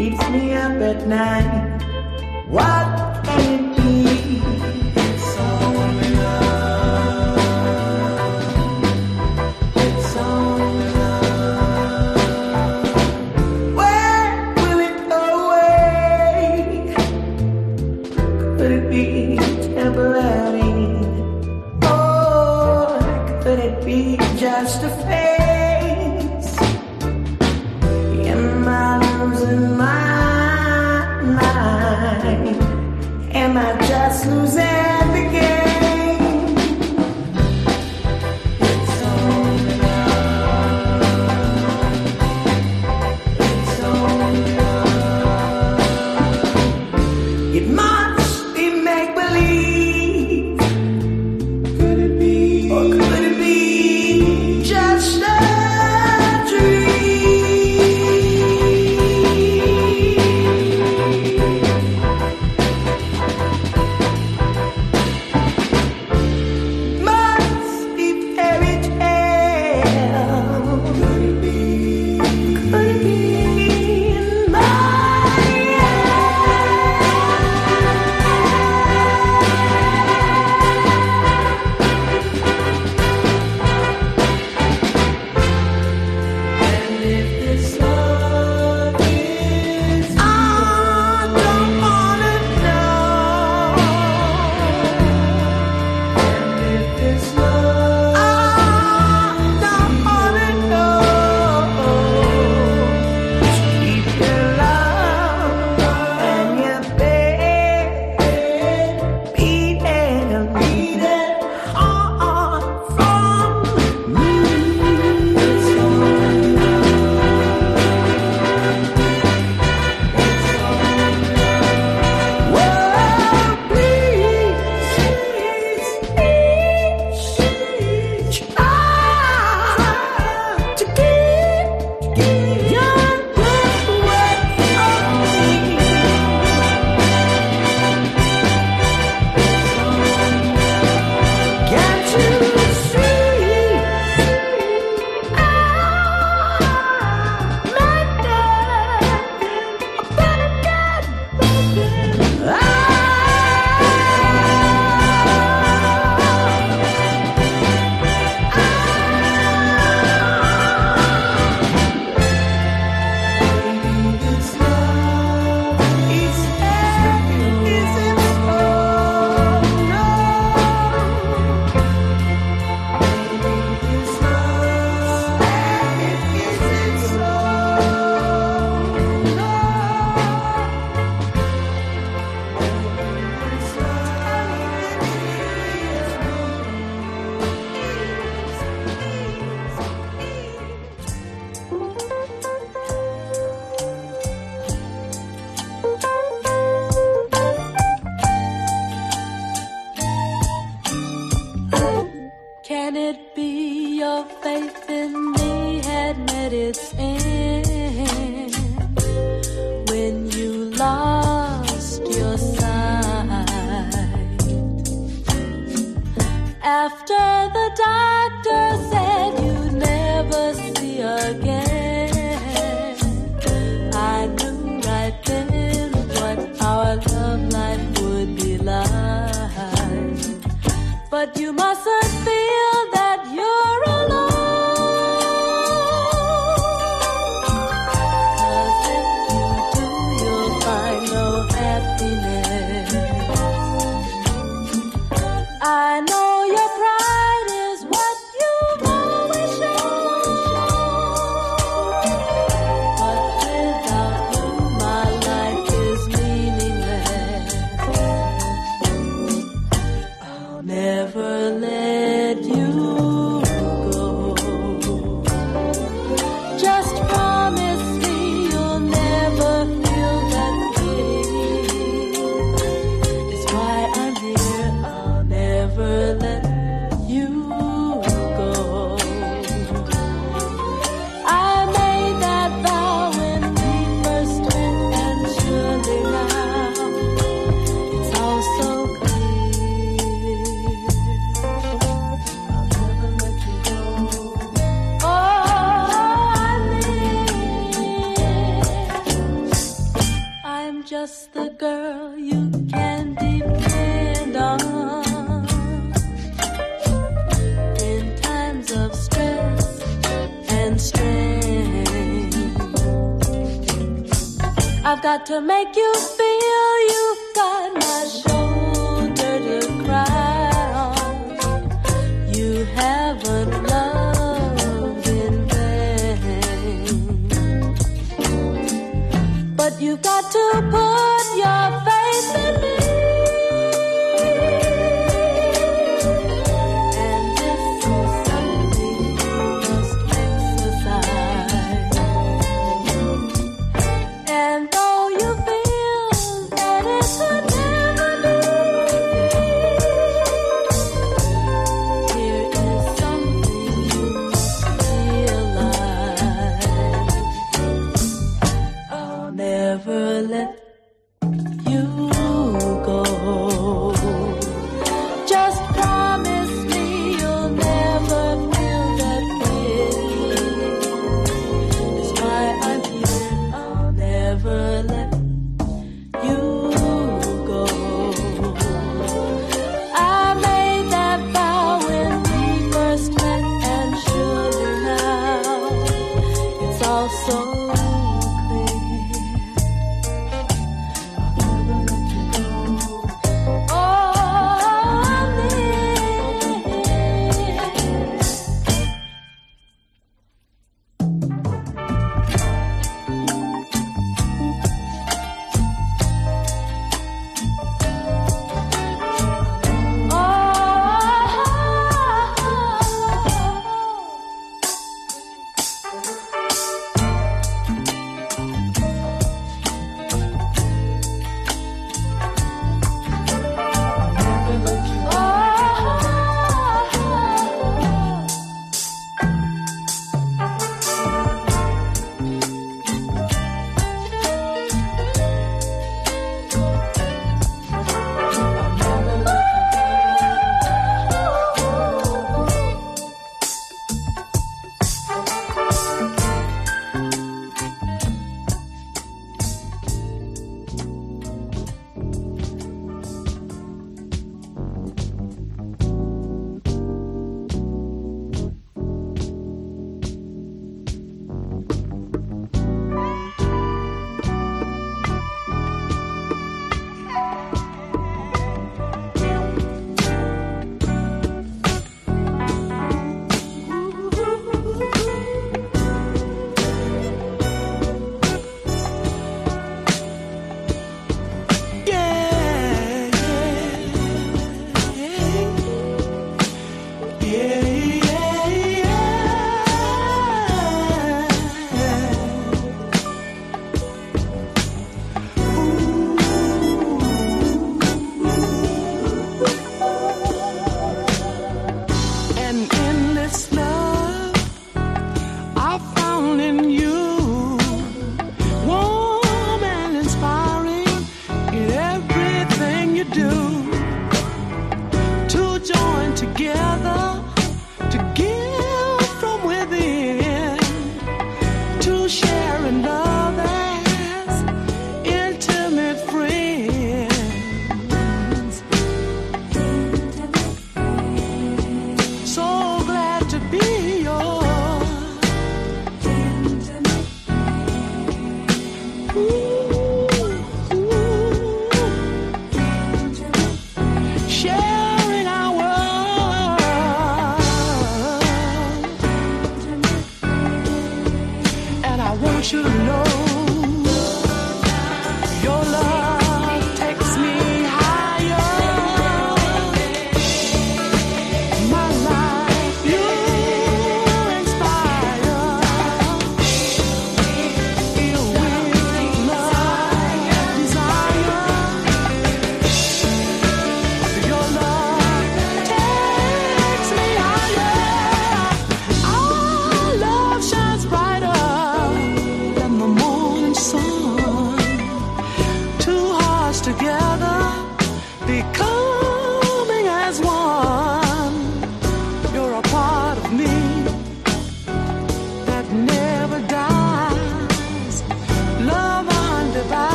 Keeps me up at night. What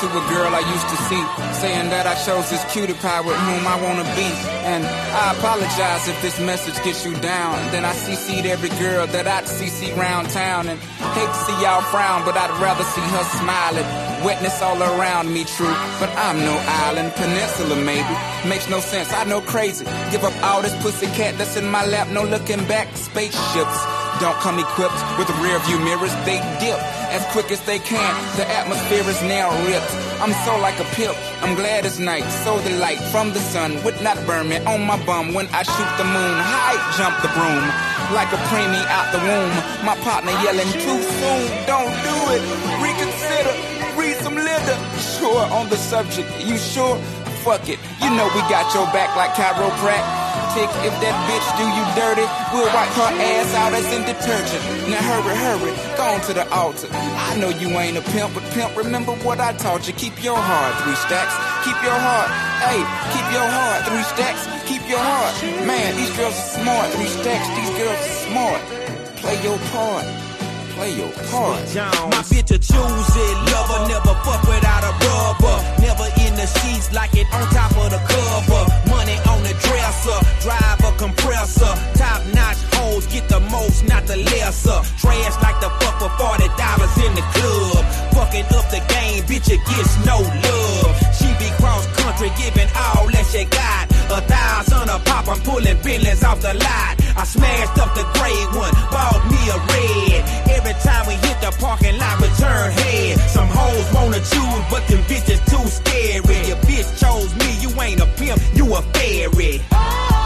to a girl I used to see, saying that I chose this cutie pie with whom I wanna be. And I apologize if this message gets you down. Then I CC'd every girl that I'd CC round town. And hate to see y'all frown, but I'd rather see her smiling. Witness all around me, true. But I'm no island, peninsula maybe. Makes no sense, I know crazy. Give up all this pussy cat that's in my lap, no looking back. Spaceships don't come equipped with rear view mirrors, they dip as quick as they can. The atmosphere is now ripped. I'm so like a pimp. I'm glad it's night. So the light from the sun would not burn me on my bum when I shoot the moon. High jump the broom like a preemie out the womb. My partner yelling too soon. Don't do it. Reconsider. Read some litter. Sure on the subject. You sure? Fuck it. You know we got your back like If that bitch do you dirty, we'll wipe her ass out as in detergent. Now hurry, hurry, go on to the altar. I know you ain't a pimp, but pimp, remember what I taught you. Keep your heart, three stacks. Keep your heart, hey, keep your heart, three stacks. Keep your heart. Man, these girls are smart, three stacks. These girls are smart. Play your part. Play your part. My bitch a choose it, lover, never fuck without a rubber. Never the sheets like it on top of the cover. Money on the dresser, drive a compressor. Top notch hoes get the most, not the lesser. Trash like the fuck for forty dollars in the club. Fucking up the game, bitch, it gets no love. Country, giving all that she got. A thousand a pop, I'm pulling billions off the lot. I smashed up the gray one, bought me a red. Every time we hit the parking lot, we turn head. Some hoes wanna choose, but them bitches too scary. Your bitch chose me, you ain't a pimp, you a fairy. Baby,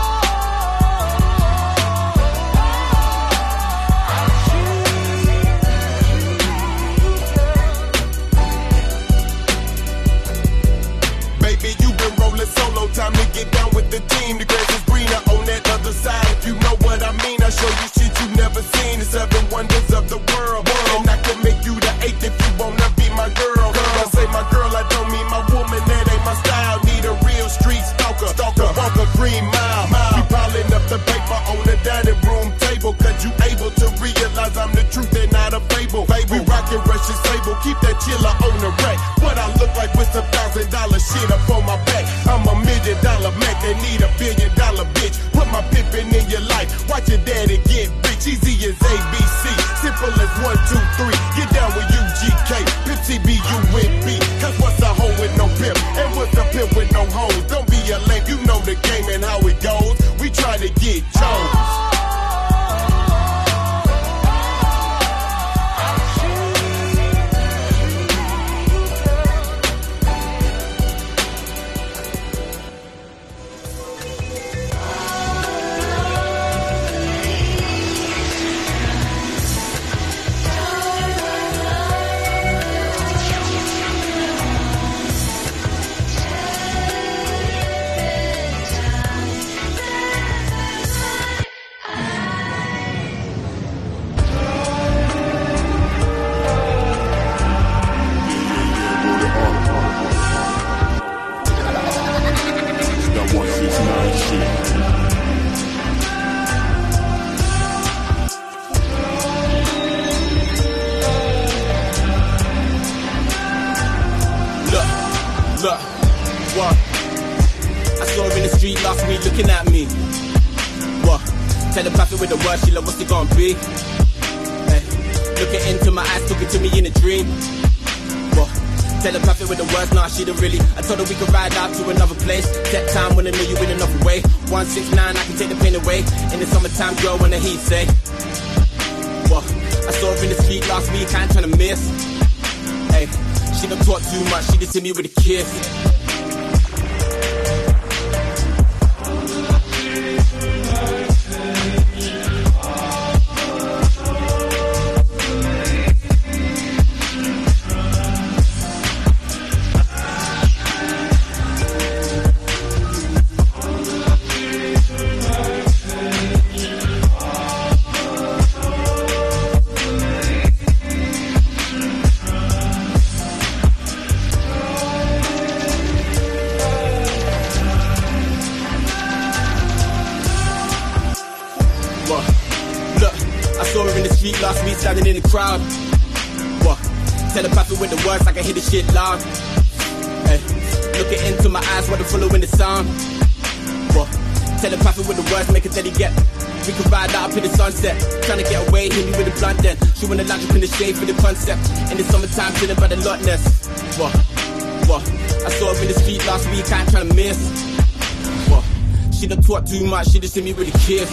time to get down with the team. The grass is greener on that other side. If you know what I mean, I show you shit you never seen. The seven wonders of the world. And I can make you the eighth if you wanna be my girl. When I say my girl, I don't mean my woman, that ain't my style. Need a real street stalker, stalker, walk a green mile. We piling up the paper on the dining room table, cause you able to realize I'm the truth and not a fable. We rockin' Russian sable, keep that chiller on the rack. What I look like with some thousand dollar shit up on my back. Miss. Hey, she don't talk too much, she just hit me with a kiss. Shit loud. Hey, looking into my eyes while I'm following the sound. What? Telepathic with the words, make it steady get. We can ride out up in the sunset. Trying to get away, hit me with a blunt then. She wanna lounge up in the shade for the concept. In the summertime, chilling by the lot. What? What? I saw her in the street last week, I ain't trying to miss. What? She done talk too much, she just hit me with a kiss.